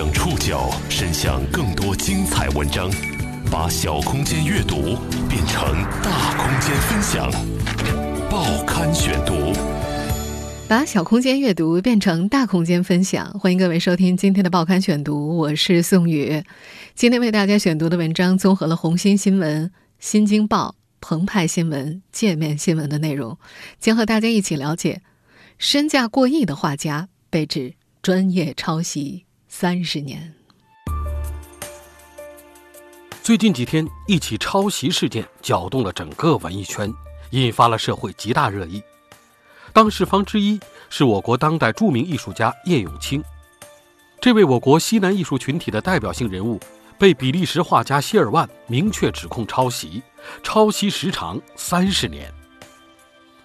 将触角伸向更多精彩文章，把小空间阅读变成大空间分享。报刊选读，把小空间阅读变成大空间分享。欢迎各位收听今天的报刊选读，我是宋宇。今天为大家选读的文章综合了红星新闻、新京报、澎湃新闻、界面新闻的内容，将和大家一起了解身价过亿的画家被指。专业抄袭三十年。最近几天，一起抄袭事件搅动了整个文艺圈，引发了社会极大热议。当事方之一是我国当代著名艺术家叶永青。这位我国西南艺术群体的代表性人物，被比利时画家希尔万明确指控抄袭，抄袭时长三十年。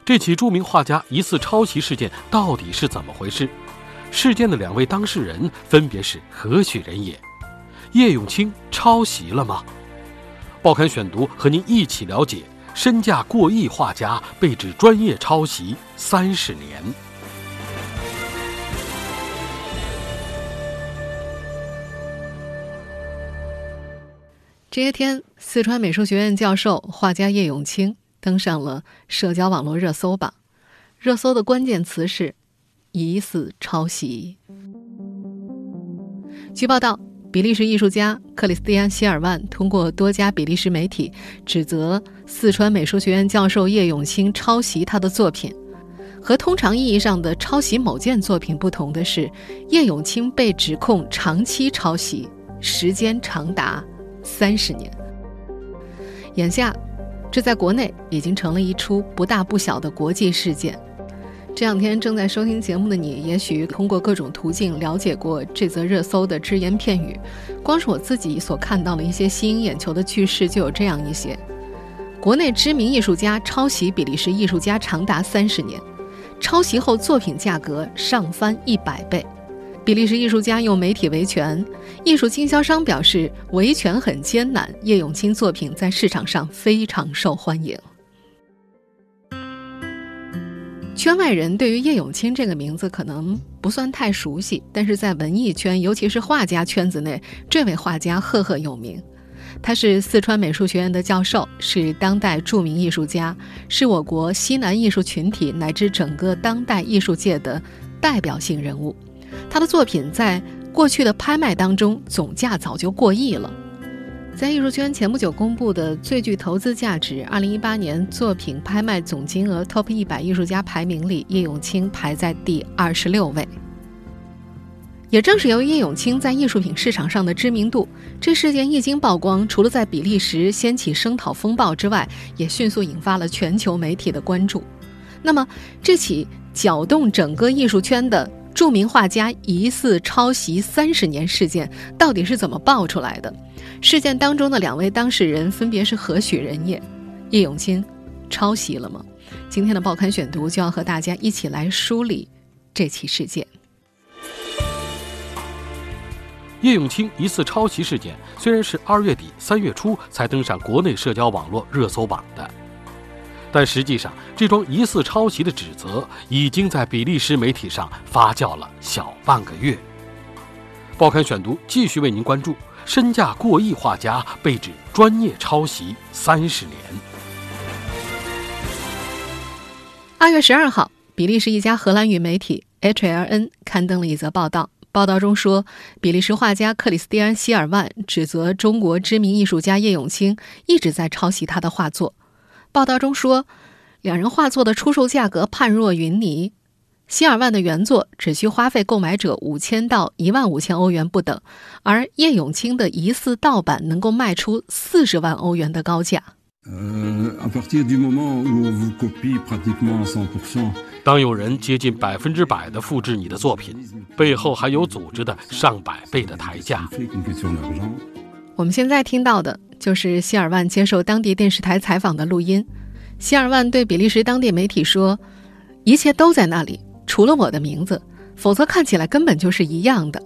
这起著名画家疑似抄袭事件到底是怎么回事？事件的两位当事人分别是何许人也？叶永青抄袭了吗？报刊选读和您一起了解身价过亿画家被指专业抄袭三十年。这些天，四川美术学院教授、画家叶永青登上了社交网络热搜榜，热搜的关键词是。疑似抄袭。据报道，比利时艺术家克里斯蒂安·希尔万通过多家比利时媒体指责四川美术学院教授叶永青抄袭他的作品。和通常意义上的抄袭某件作品不同的是，叶永青被指控长期抄袭，时间长达三十年。眼下，这在国内已经成了一出不大不小的国际事件。这两天正在收听节目的你，也许通过各种途径了解过这则热搜的只言片语。光是我自己所看到的一些吸引眼球的句式，就有这样一些：国内知名艺术家抄袭比利时艺术家长达三十年，抄袭后作品价格上翻一百倍；比利时艺术家用媒体维权，艺术经销商表示维权很艰难，叶永青作品在市场上非常受欢迎。圈外人对于叶永青这个名字可能不算太熟悉，但是在文艺圈，尤其是画家圈子内，这位画家赫赫有名。他是四川美术学院的教授，是当代著名艺术家，是我国西南艺术群体乃至整个当代艺术界的代表性人物。他的作品在过去的拍卖当中总价早就过亿了。在艺术圈前不久公布的最具投资价值二零一八年作品拍卖总金额 TOP 一百艺术家排名里，叶永青排在第二十六位。也正是由于叶永青在艺术品市场上的知名度，这事件一经曝光，除了在比利时掀起声讨风暴之外，也迅速引发了全球媒体的关注。那么，这起搅动整个艺术圈的著名画家疑似抄袭三十年事件，到底是怎么爆出来的？事件当中的两位当事人分别是何许人也？叶永青抄袭了吗？今天的报刊选读就要和大家一起来梳理这起事件。叶永青疑似抄袭事件虽然是二月底三月初才登上国内社交网络热搜榜的，但实际上这桩疑似抄袭的指责已经在比利时媒体上发酵了小半个月。报刊选读继续为您关注。身价过亿画家被指专业抄袭三十年。二月十二号，比利时一家荷兰语媒体 HLN 刊登了一则报道。报道中说，比利时画家克里斯蒂安·希尔万指责中国知名艺术家叶永青一直在抄袭他的画作。报道中说，两人画作的出售价格判若云泥。希尔万的原作只需花费购买者五千到一万五千欧元不等，而叶永青的疑似盗版能够卖出四十万欧元的高价。当有人接近百分之百的复制你的作品，背后还有组织的上百倍的抬价。我们现在听到的就是希尔万接受当地电视台采访的录音。希尔万对比利时当地媒体说：“一切都在那里。”除了我的名字，否则看起来根本就是一样的。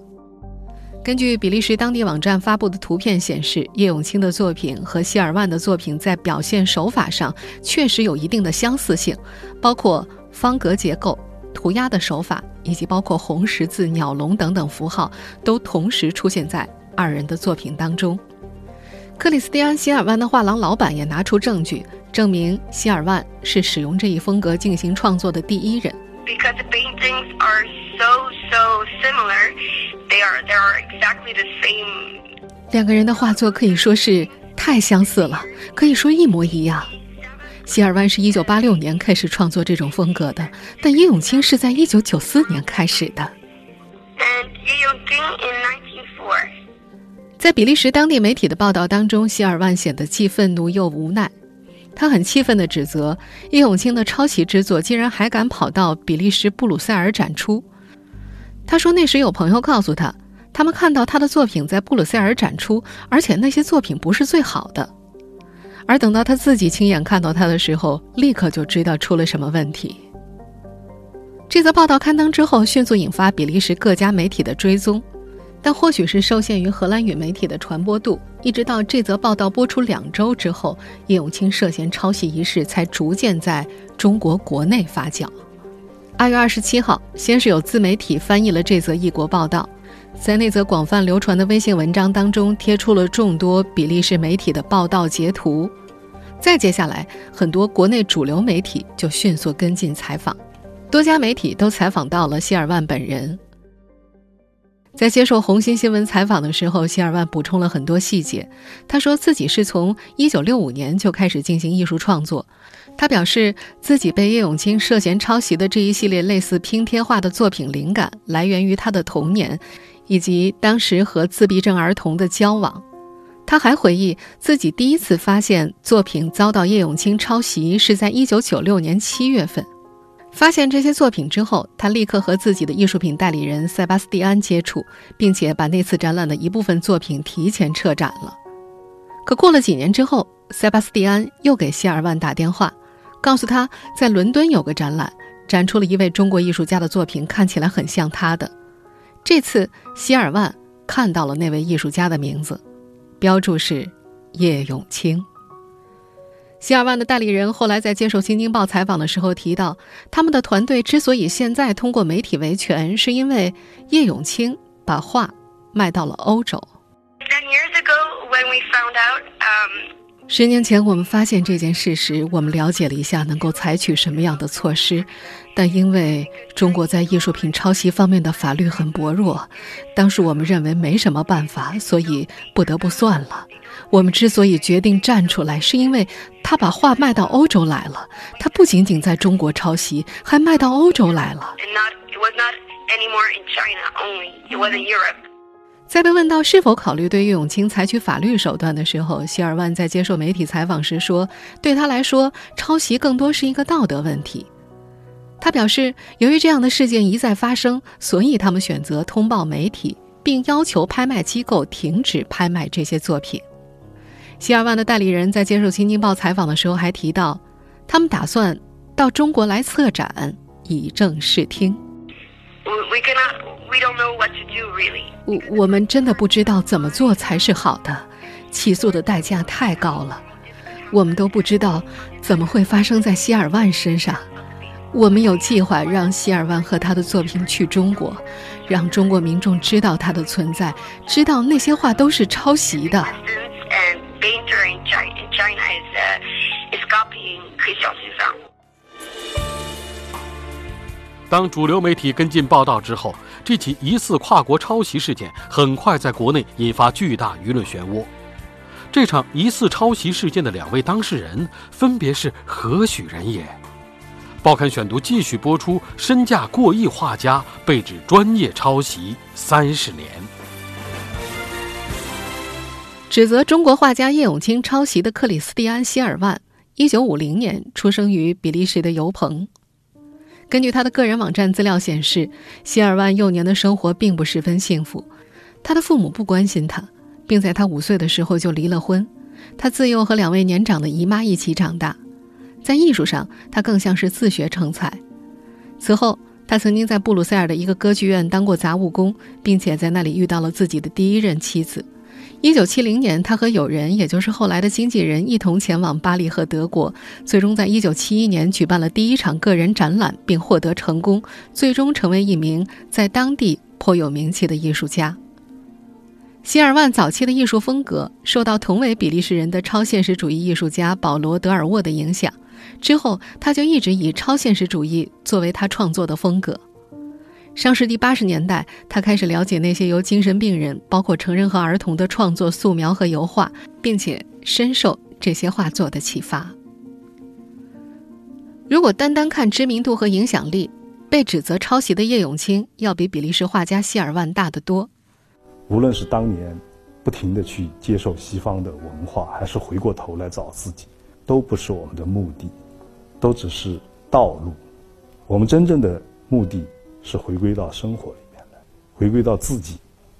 根据比利时当地网站发布的图片显示，叶永青的作品和希尔万的作品在表现手法上确实有一定的相似性，包括方格结构、涂鸦的手法，以及包括红十字、鸟笼等等符号，都同时出现在二人的作品当中。克里斯蒂安·希尔万的画廊老板也拿出证据，证明希尔万是使用这一风格进行创作的第一人。Because the paintings are so so similar, they are they are exactly the same. 两个人的画作可以说是太相似了，可以说一模一样。希尔万是一九八六年开始创作这种风格的，但叶永青是在一九九四年开始的。And Ye Yongqing in 1904. 在比利时当地媒体的报道当中，希尔万显得既愤怒又无奈。他很气愤地指责叶永青的抄袭之作竟然还敢跑到比利时布鲁塞尔展出。他说那时有朋友告诉他，他们看到他的作品在布鲁塞尔展出，而且那些作品不是最好的。而等到他自己亲眼看到他的时候，立刻就知道出了什么问题。这则报道刊登之后，迅速引发比利时各家媒体的追踪。但或许是受限于荷兰语媒体的传播度，一直到这则报道播出两周之后，叶永青涉嫌抄袭一事才逐渐在中国国内发酵。二月二十七号，先是有自媒体翻译了这则异国报道，在那则广泛流传的微信文章当中贴出了众多比利时媒体的报道截图。再接下来，很多国内主流媒体就迅速跟进采访，多家媒体都采访到了希尔万本人。在接受红星新闻采访的时候，希尔万补充了很多细节。他说自己是从1965年就开始进行艺术创作。他表示自己被叶永青涉嫌抄袭的这一系列类似拼贴画的作品灵感来源于他的童年，以及当时和自闭症儿童的交往。他还回忆自己第一次发现作品遭到叶永青抄袭是在1996年7月份。发现这些作品之后，他立刻和自己的艺术品代理人塞巴斯蒂安接触，并且把那次展览的一部分作品提前撤展了。可过了几年之后，塞巴斯蒂安又给希尔万打电话，告诉他在伦敦有个展览，展出了一位中国艺术家的作品，看起来很像他的。这次希尔万看到了那位艺术家的名字，标注是叶永青。希尔万的代理人后来在接受《新京报》采访的时候提到，他们的团队之所以现在通过媒体维权，是因为叶永青把画卖到了欧洲。Um, 十年前我们发现这件事时，我们了解了一下能够采取什么样的措施，但因为中国在艺术品抄袭方面的法律很薄弱，当时我们认为没什么办法，所以不得不算了。我们之所以决定站出来，是因为他把画卖到欧洲来了。他不仅仅在中国抄袭，还卖到欧洲来了。在被问到是否考虑对岳永青采取法律手段的时候，希尔万在接受媒体采访时说：“对他来说，抄袭更多是一个道德问题。”他表示，由于这样的事件一再发生，所以他们选择通报媒体，并要求拍卖机构停止拍卖这些作品。希尔万的代理人在接受《新京报》采访的时候还提到，他们打算到中国来策展，以正视听。We, cannot. We don't know what to do really. 我我们真的不知道怎么做才是好的，起诉的代价太高了，我们都不知道怎么会发生在希尔万身上。我们有计划让希尔万和他的作品去中国，让中国民众知道他的存在，知道那些话都是抄袭的。Copying Christian Cézanne. 当主流媒体跟进报道之后，这起疑似跨国抄袭事件很快在国内引发巨大舆论漩涡。这场疑似抄袭事件的两位当事人分别是何许人也？报刊选读继续播出：身价过亿画家被指专业抄袭三十年。指责中国画家叶永青抄袭的克里斯蒂安·希尔万，一九五零年出生于比利时的尤蓬。根据他的个人网站资料显示，希尔万幼年的生活并不十分幸福，他的父母不关心他，并在他五岁的时候就离了婚。他自幼和两位年长的姨妈一起长大，在艺术上，他更像是自学成才。此后，他曾经在布鲁塞尔的一个歌剧院当过杂务工，并且在那里遇到了自己的第一任妻子。一九七零年，他和友人，也就是后来的经纪人，一同前往巴黎和德国，最终在一九七一年举办了第一场个人展览，并获得成功，最终成为一名在当地颇有名气的艺术家。希尔万早期的艺术风格受到同为比利时人的超现实主义艺术家保罗·德尔沃的影响，之后他就一直以超现实主义作为他创作的风格。上世纪八十年代，他开始了解那些由精神病人，包括成人和儿童的创作素描和油画，并且深受这些画作的启发。如果单单看知名度和影响力，被指责抄袭的叶永青要比比利时画家希尔万大得多。无论是当年不停的去接受西方的文化，还是回过头来找自己，都不是我们的目的，都只是道路。我们真正的目的。是回归到生活里面来，回归到自己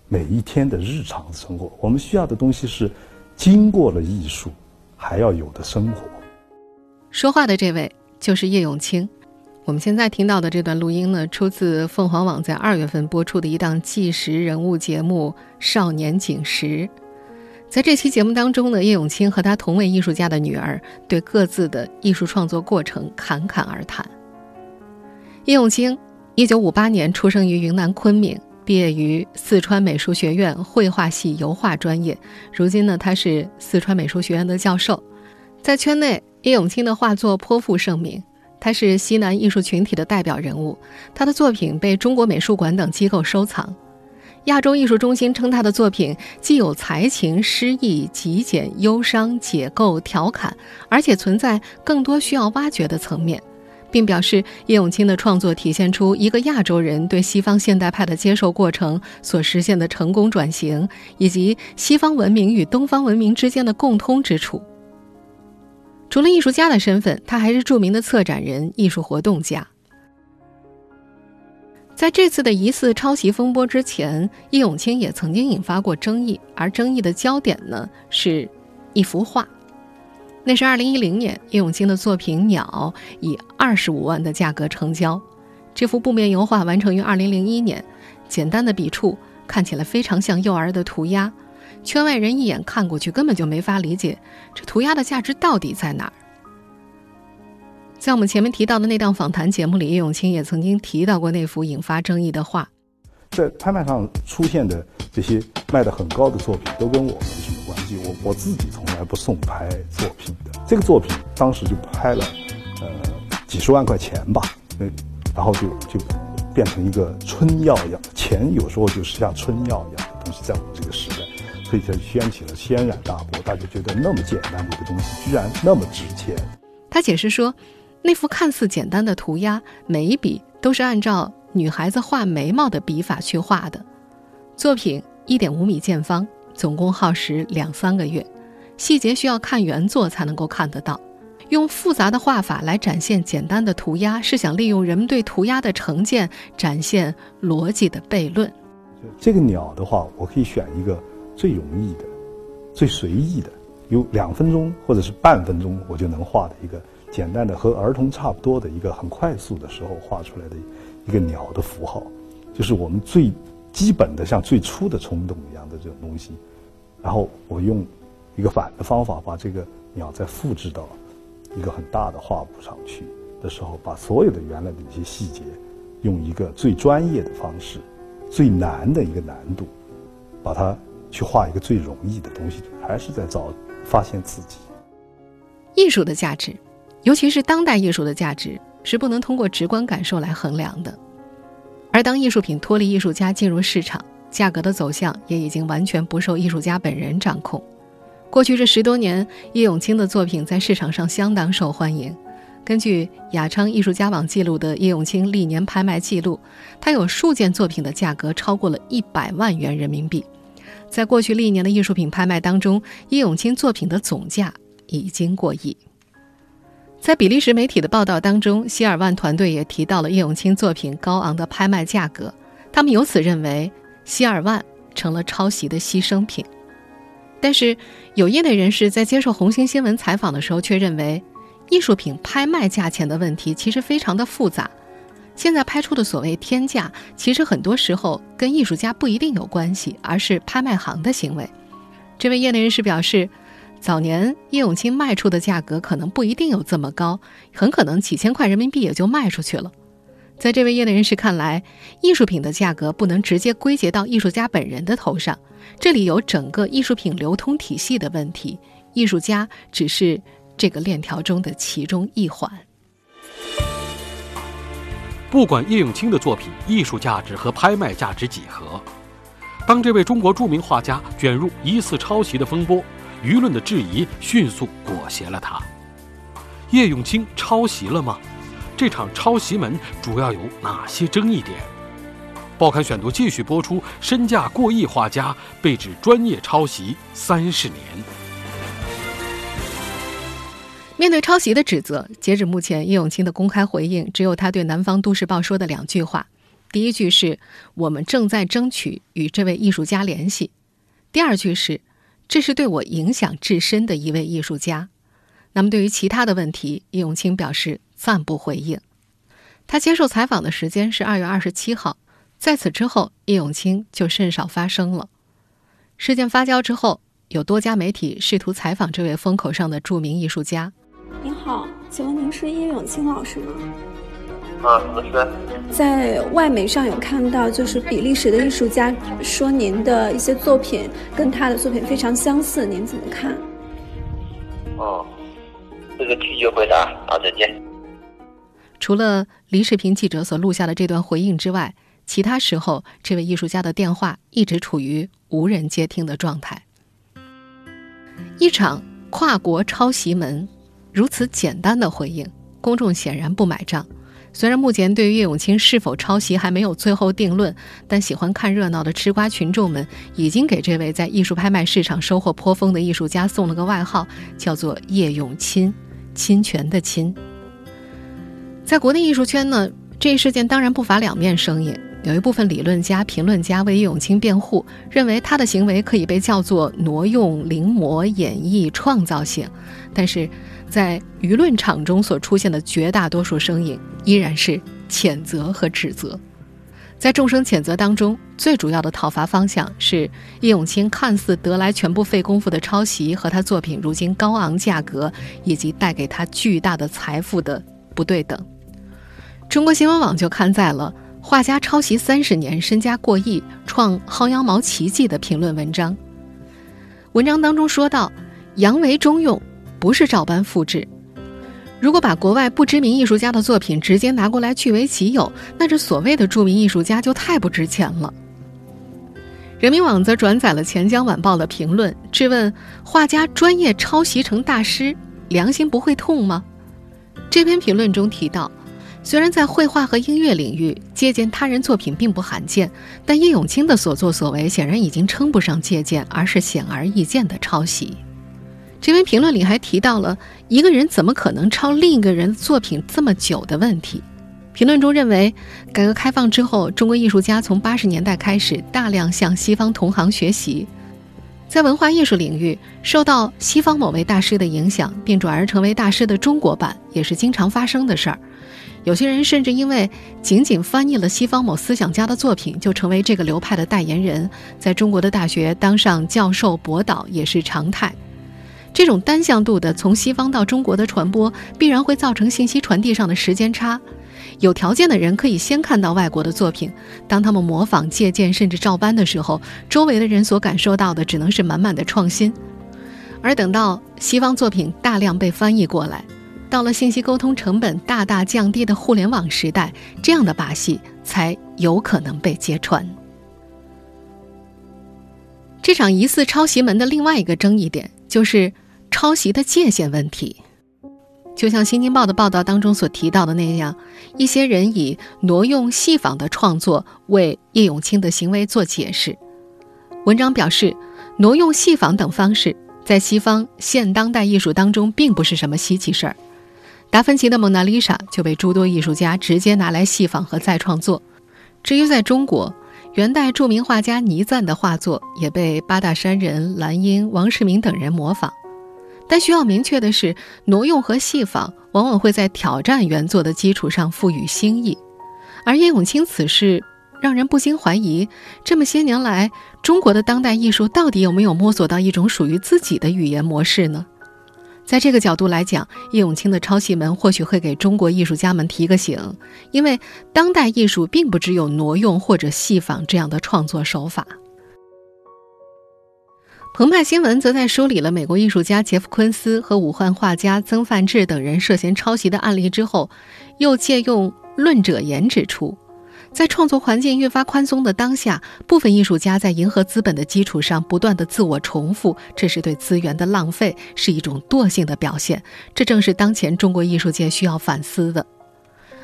每一天的日常生活。我们需要的东西是经过了艺术还要有的生活。说话的这位就是叶永青。我们现在听到的这段录音呢，出自凤凰网在二月份播出的一档纪实人物节目《少年锦时》。在这期节目当中呢，叶永青和他同为艺术家的女儿对各自的艺术创作过程侃侃而谈。叶永青。一九五八年出生于云南昆明，毕业于四川美术学院绘画系油画专业。如今呢，他是四川美术学院的教授。在圈内，叶永青的画作颇负盛名，他是西南艺术群体的代表人物。他的作品被中国美术馆等机构收藏。亚洲艺术中心称他的作品既有才情、诗意、极简、忧伤、解构、调侃，而且存在更多需要挖掘的层面。并表示，叶永青的创作体现出一个亚洲人对西方现代派的接受过程所实现的成功转型，以及西方文明与东方文明之间的共通之处。除了艺术家的身份，他还是著名的策展人、艺术活动家。在这次的疑似抄袭风波之前，叶永青也曾经引发过争议，而争议的焦点呢，是一幅画。那是二零一零年，叶永青的作品《鸟》以二十五万的价格成交。这幅布面油画完成于二零零一年，简单的笔触看起来非常像幼儿的涂鸦。圈外人一眼看过去，根本就没法理解这涂鸦的价值到底在哪儿。在我们前面提到的那档访谈节目里，叶永青也曾经提到过那幅引发争议的画。在拍卖上出现的这些卖的很高的作品，都跟我没我我自己从来不送拍作品的。这个作品当时就拍了，呃，几十万块钱吧。那然后就就变成一个春药一样，钱有时候就是像春药一样的东西，在我们这个时代，所以才掀起了轩然大波。大家觉得那么简单的一个东西，居然那么值钱。他解释说，那幅看似简单的涂鸦，每一笔都是按照。女孩子画眉毛的笔法去画的，作品一点五米见方，总共耗时两三个月，细节需要看原作才能够看得到。用复杂的画法来展现简单的涂鸦，是想利用人们对涂鸦的成见，展现逻辑的悖论。这个鸟的话，我可以选一个最容易的、最随意的，有两分钟或者是半分钟我就能画的一个简单的，和儿童差不多的一个很快速的时候画出来的。一个鸟的符号，就是我们最基本的，像最初的冲动一样的这种东西。然后我用一个反的方法，把这个鸟再复制到一个很大的画布上去的时候，把所有的原来的一些细节，用一个最专业的方式、最难的一个难度，把它去画一个最容易的东西，还是在找发现自己。艺术的价值，尤其是当代艺术的价值。是不能通过直观感受来衡量的，而当艺术品脱离艺术家进入市场，价格的走向也已经完全不受艺术家本人掌控。过去这十多年，叶永青的作品在市场上相当受欢迎。根据雅昌艺术家网记录的叶永青历年拍卖记录，他有数件作品的价格超过了一百万元人民币。在过去历年的艺术品拍卖当中，叶永青作品的总价已经过亿。在比利时媒体的报道当中，希尔万团队也提到了叶永青作品高昂的拍卖价格。他们由此认为，希尔万成了抄袭的牺牲品。但是，有业内人士在接受红星新闻采访的时候却认为，艺术品拍卖价钱的问题其实非常的复杂。现在拍出的所谓天价，其实很多时候跟艺术家不一定有关系，而是拍卖行的行为。这位业内人士表示，早年叶永青卖出的价格可能不一定有这么高，很可能几千块人民币也就卖出去了。在这位业内人士看来，艺术品的价格不能直接归结到艺术家本人的头上，这里有整个艺术品流通体系的问题，艺术家只是这个链条中的其中一环。不管叶永青的作品艺术价值和拍卖价值几何。当这位中国著名画家卷入疑似抄袭的风波，舆论的质疑迅速裹挟了他。叶永青抄袭了吗？这场抄袭门主要有哪些争议点？报刊选读继续播出：身价过亿画家被指专业抄袭三十年。面对抄袭的指责，截止目前，叶永青的公开回应只有他对南方都市报说的两句话。第一句是我们正在争取与这位艺术家联系，第二句是这是对我影响至深的一位艺术家。那么对于其他的问题，叶永青表示暂不回应。他接受采访的时间是二月二十七号，在此之后，叶永青就甚少发声了。事件发酵之后，有多家媒体试图采访这位风口上的著名艺术家。您好，请问您是叶永青老师吗？啊，什么事？在外媒上有看到，就是比利时的艺术家说您的一些作品跟他的作品非常相似，您怎么看？哦，这个拒绝回答，好，再见。除了离视频记者所录下的这段回应之外，其他时候，这位艺术家的电话一直处于无人接听的状态。一场跨国抄袭门，如此简单的回应，公众显然不买账。虽然目前对于叶永青是否抄袭还没有最后定论，但喜欢看热闹的吃瓜群众们已经给这位在艺术拍卖市场收获颇丰的艺术家送了个外号，叫做“叶永侵”，侵权的侵。在国内艺术圈呢，这一事件当然不乏两面声音，有一部分理论家、评论家为叶永青辩护，认为他的行为可以被叫做挪用、临摹、演绎、创造性，但是。在舆论场中所出现的绝大多数声音依然是谴责和指责，在众生谴责当中，最主要的讨伐方向是叶永青看似得来全不费功夫的抄袭和他作品如今高昂价格以及带给他巨大的财富的不对等。中国新闻网就刊载了画家抄袭三十年，身家过亿，创薅羊毛奇迹的评论文章。文章当中说到，扬为中用。不是照搬复制。如果把国外不知名艺术家的作品直接拿过来据为己有，那这所谓的著名艺术家就太不值钱了。人民网则转载了钱江晚报的评论，质问画家专业抄袭成大师，良心不会痛吗？这篇评论中提到，虽然在绘画和音乐领域借鉴他人作品并不罕见，但叶永青的所作所为显然已经称不上借鉴，而是显而易见的抄袭。这篇评论里还提到了一个人怎么可能抄另一个人作品这么久的问题。评论中认为，改革开放之后，中国艺术家从八十年代开始大量向西方同行学习，在文化艺术领域受到西方某位大师的影响，并转而成为大师的中国版，也是经常发生的事儿。有些人甚至因为仅仅翻译了西方某思想家的作品，就成为这个流派的代言人，在中国的大学当上教授博导也是常态。这种单向度的从西方到中国的传播，必然会造成信息传递上的时间差。有条件的人可以先看到外国的作品，当他们模仿、借鉴甚至照搬的时候，周围的人所感受到的只能是满满的创新。而等到西方作品大量被翻译过来，到了信息沟通成本大大降低的互联网时代，这样的把戏才有可能被揭穿。这场疑似抄袭门的另外一个争议点。就是抄袭的界限问题，就像《新京报》的报道当中所提到的那样，一些人以挪用、戏仿的创作为叶永青的行为做解释。文章表示，挪用、戏仿等方式在西方现当代艺术当中并不是什么稀奇事儿。达芬奇的《蒙娜丽莎》就被诸多艺术家直接拿来戏仿和再创作。至于在中国，元代著名画家倪瓒的画作也被八大山人兰英、王世民等人模仿，但需要明确的是，挪用和戏仿往往会在挑战原作的基础上赋予新意，而叶永青此事让人不禁怀疑，这么些年来，中国的当代艺术到底有没有摸索到一种属于自己的语言模式呢？在这个角度来讲，叶永青的抄袭门或许会给中国艺术家们提个醒，因为当代艺术并不只有挪用或者戏仿这样的创作手法。澎湃新闻则在梳理了美国艺术家杰夫·昆斯和武汉画家曾梵志等人涉嫌抄袭的案例之后，又借用论者言指出，在创作环境越发宽松的当下，部分艺术家在迎合资本的基础上不断的自我重复，这是对资源的浪费，是一种惰性的表现。这正是当前中国艺术界需要反思的。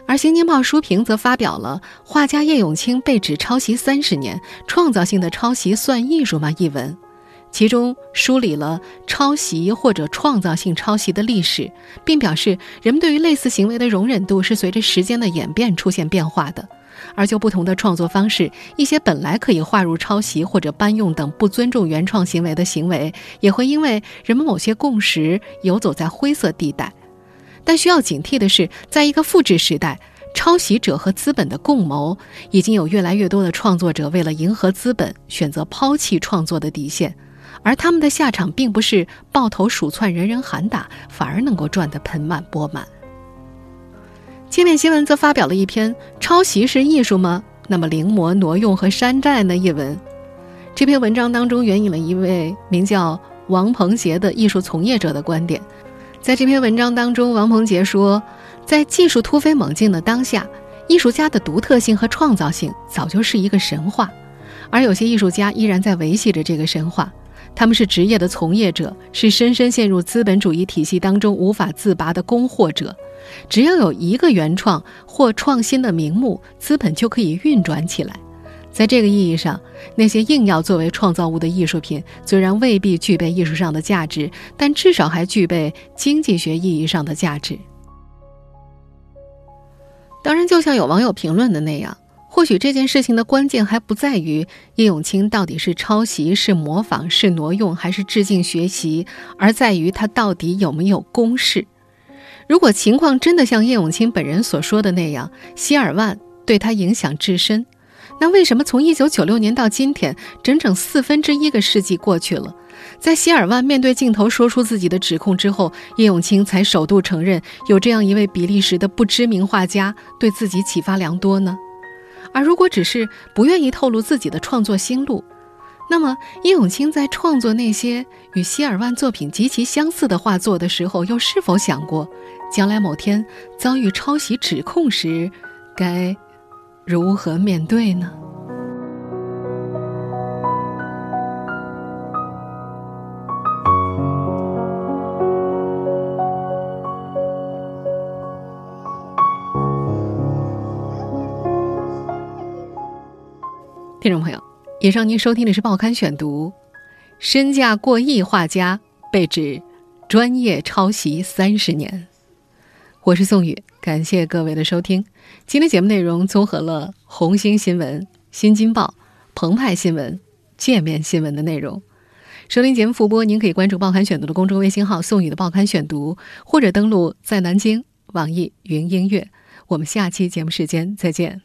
而《新京报》书评则发表了《画家叶永青被指抄袭三十年，创造性的抄袭算艺术吗》一文。其中梳理了抄袭或者创造性抄袭的历史，并表示人们对于类似行为的容忍度是随着时间的演变出现变化的。而就不同的创作方式，一些本来可以划入抄袭或者搬用等不尊重原创行为的行为，也会因为人们某些共识游走在灰色地带。但需要警惕的是，在一个复制时代，抄袭者和资本的共谋，已经有越来越多的创作者为了迎合资本，选择抛弃创作的底线。而他们的下场并不是抱头鼠窜、人人喊打，反而能够赚得盆满钵满。界面新闻则发表了一篇《抄袭是艺术吗？那么临摹、挪用和山寨呢？》一文。这篇文章当中援引了一位名叫王鹏杰的艺术从业者的观点。在这篇文章当中，王鹏杰说，在技术突飞猛进的当下，艺术家的独特性和创造性早就是一个神话，而有些艺术家依然在维系着这个神话。他们是职业的从业者，是深深陷入资本主义体系当中无法自拔的供货者。只要有一个原创或创新的名目，资本就可以运转起来。在这个意义上，那些硬要作为创造物的艺术品，虽然未必具备艺术上的价值，但至少还具备经济学意义上的价值。当然，就像有网友评论的那样。或许这件事情的关键还不在于叶永青到底是抄袭、是模仿、是挪用还是致敬学习，而在于他到底有没有公示。如果情况真的像叶永青本人所说的那样，希尔万对他影响至深，那为什么从1996年到今天，整整四分之一个世纪过去了，在希尔万面对镜头说出自己的指控之后，叶永青才首度承认有这样一位比利时的不知名画家对自己启发良多呢？而如果只是不愿意透露自己的创作心路，那么叶永青在创作那些与希尔万作品极其相似的画作的时候，又是否想过，将来某天遭遇抄袭指控时，该如何面对呢？以上您收听的是《报刊选读》，身价过亿画家被指专业抄袭三十年。我是宋宇，感谢各位的收听。今天节目内容综合了《红星新闻》《新京报》《澎湃新闻》《界面新闻》的内容。收听节目复播，您可以关注《报刊选读》的公众微信号“宋宇的报刊选读”，或者登录在南京网易云音乐。我们下期节目时间再见。